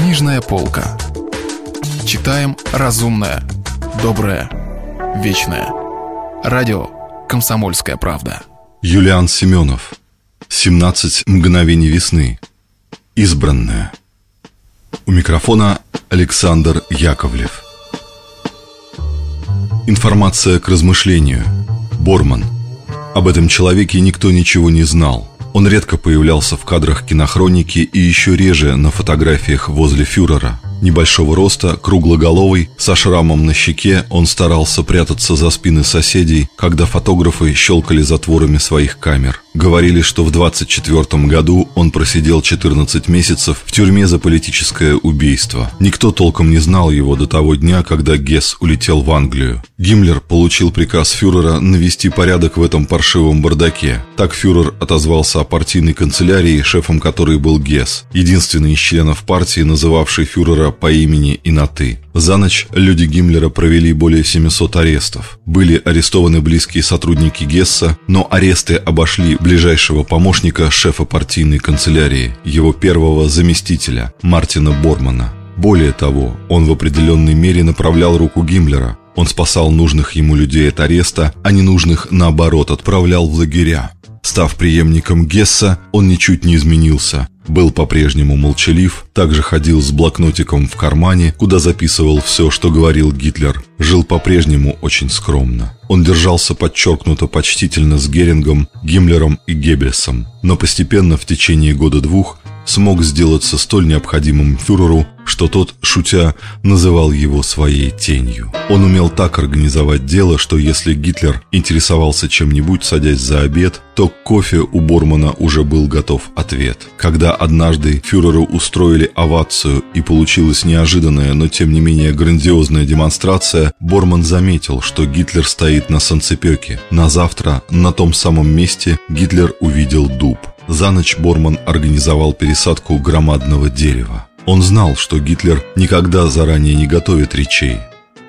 Книжная полка. Читаем разумное, доброе, вечное. Радио «Комсомольская правда». Юлиан Семенов. 17 мгновений весны. Избранная. У микрофона Александр Яковлев. Информация к размышлению. Борман. Об этом человеке никто ничего не знал – он редко появлялся в кадрах кинохроники и еще реже на фотографиях возле фюрера. Небольшого роста, круглоголовый, со шрамом на щеке, он старался прятаться за спины соседей, когда фотографы щелкали затворами своих камер. Говорили, что в 24 году он просидел 14 месяцев в тюрьме за политическое убийство. Никто толком не знал его до того дня, когда Гесс улетел в Англию. Гиммлер получил приказ фюрера навести порядок в этом паршивом бардаке. Так фюрер отозвался о партийной канцелярии, шефом которой был Гесс, единственный из членов партии, называвший фюрера по имени и на «ты». За ночь люди Гиммлера провели более 700 арестов. Были арестованы близкие сотрудники Гесса, но аресты обошли ближайшего помощника шефа партийной канцелярии, его первого заместителя, Мартина Бормана. Более того, он в определенной мере направлял руку Гиммлера. Он спасал нужных ему людей от ареста, а ненужных, наоборот, отправлял в лагеря. Став преемником Гесса, он ничуть не изменился. Был по-прежнему молчалив, также ходил с блокнотиком в кармане, куда записывал все, что говорил Гитлер. Жил по-прежнему очень скромно. Он держался подчеркнуто почтительно с Герингом, Гиммлером и Геббельсом, но постепенно в течение года-двух смог сделаться столь необходимым фюреру, что тот, шутя, называл его своей тенью. Он умел так организовать дело, что если Гитлер интересовался чем-нибудь, садясь за обед, то кофе у Бормана уже был готов ответ. Когда однажды фюреру устроили овацию и получилась неожиданная, но тем не менее грандиозная демонстрация, Борман заметил, что Гитлер стоит на санцепёке. На завтра на том самом месте Гитлер увидел дуб. За ночь Борман организовал пересадку громадного дерева. Он знал, что Гитлер никогда заранее не готовит речей.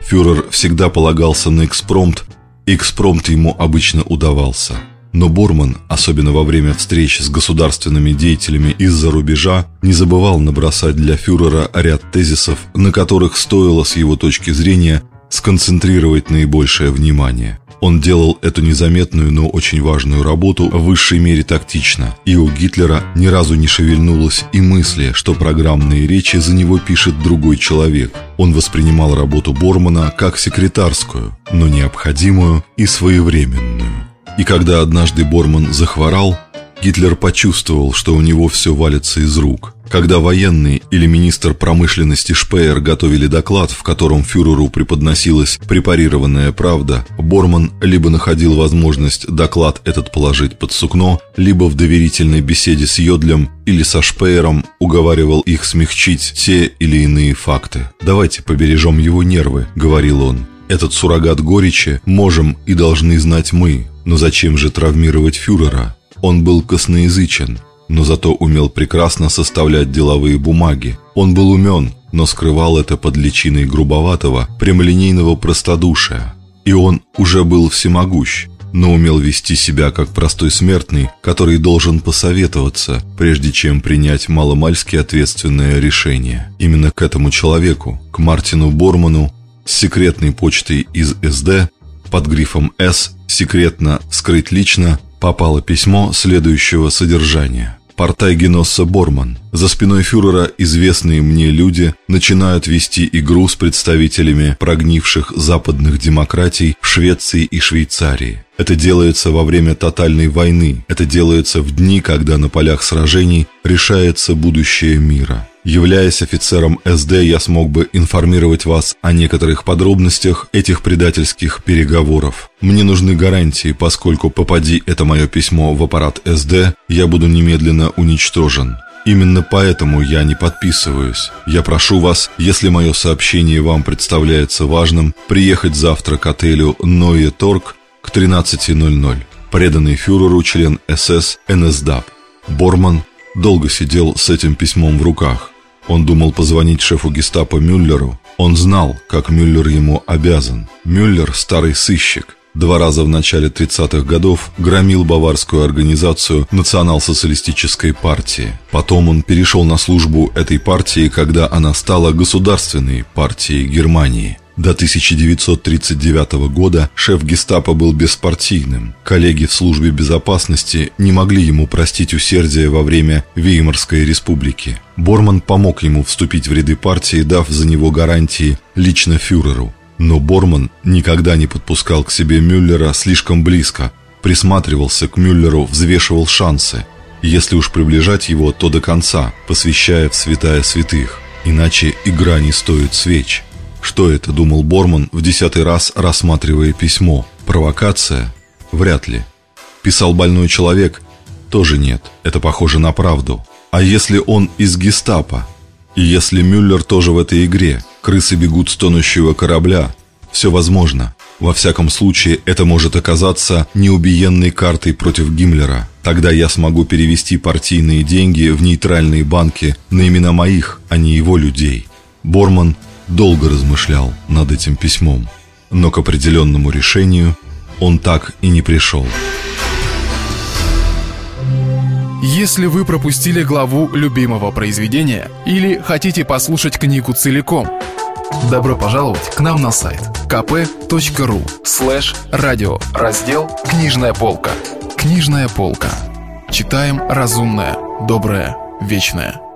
Фюрер всегда полагался на экспромт, и экспромт ему обычно удавался. Но Борман, особенно во время встреч с государственными деятелями из-за рубежа, не забывал набросать для фюрера ряд тезисов, на которых стоило с его точки зрения сконцентрировать наибольшее внимание. Он делал эту незаметную, но очень важную работу в высшей мере тактично, и у Гитлера ни разу не шевельнулось и мысли, что программные речи за него пишет другой человек. Он воспринимал работу Бормана как секретарскую, но необходимую и своевременную. И когда однажды Борман захворал, Гитлер почувствовал, что у него все валится из рук – когда военный или министр промышленности Шпеер готовили доклад, в котором фюреру преподносилась препарированная правда, Борман либо находил возможность доклад этот положить под сукно, либо в доверительной беседе с Йодлем или со Шпеером уговаривал их смягчить те или иные факты. «Давайте побережем его нервы», — говорил он. «Этот суррогат горечи можем и должны знать мы, но зачем же травмировать фюрера? Он был косноязычен, но зато умел прекрасно составлять деловые бумаги. Он был умен, но скрывал это под личиной грубоватого, прямолинейного простодушия. И он уже был всемогущ, но умел вести себя как простой смертный, который должен посоветоваться, прежде чем принять маломальски ответственное решение. Именно к этому человеку, к Мартину Борману, с секретной почтой из СД, под грифом «С», секретно «Скрыть лично», попало письмо следующего содержания. Портай Геносса Борман. За спиной фюрера известные мне люди начинают вести игру с представителями прогнивших западных демократий в Швеции и Швейцарии. Это делается во время тотальной войны. Это делается в дни, когда на полях сражений решается будущее мира. Являясь офицером СД, я смог бы информировать вас о некоторых подробностях этих предательских переговоров. Мне нужны гарантии, поскольку попади это мое письмо в аппарат СД, я буду немедленно уничтожен. Именно поэтому я не подписываюсь. Я прошу вас, если мое сообщение вам представляется важным, приехать завтра к отелю Ноe Торг к 13.00. Преданный фюреру член СС НСДАП. Борман долго сидел с этим письмом в руках. Он думал позвонить шефу гестапо Мюллеру. Он знал, как Мюллер ему обязан. Мюллер – старый сыщик, Два раза в начале 30-х годов громил баварскую организацию национал-социалистической партии. Потом он перешел на службу этой партии, когда она стала государственной партией Германии. До 1939 года шеф гестапо был беспартийным. Коллеги в службе безопасности не могли ему простить усердие во время Веймарской республики. Борман помог ему вступить в ряды партии, дав за него гарантии лично фюреру. Но Борман никогда не подпускал к себе Мюллера слишком близко, присматривался к Мюллеру, взвешивал шансы. Если уж приближать его, то до конца, посвящая в святая святых. Иначе игра не стоит свеч. Что это, думал Борман, в десятый раз рассматривая письмо? Провокация? Вряд ли. Писал больной человек? Тоже нет, это похоже на правду. А если он из гестапо? И если Мюллер тоже в этой игре? Крысы бегут с тонущего корабля? Все возможно. Во всяком случае, это может оказаться неубиенной картой против Гиммлера. Тогда я смогу перевести партийные деньги в нейтральные банки на имена моих, а не его людей. Борман долго размышлял над этим письмом, но к определенному решению он так и не пришел. Если вы пропустили главу любимого произведения или хотите послушать книгу целиком, добро пожаловать к нам на сайт kp.ru слэш радио раздел «Книжная полка». Книжная полка. Читаем разумное, доброе, вечное.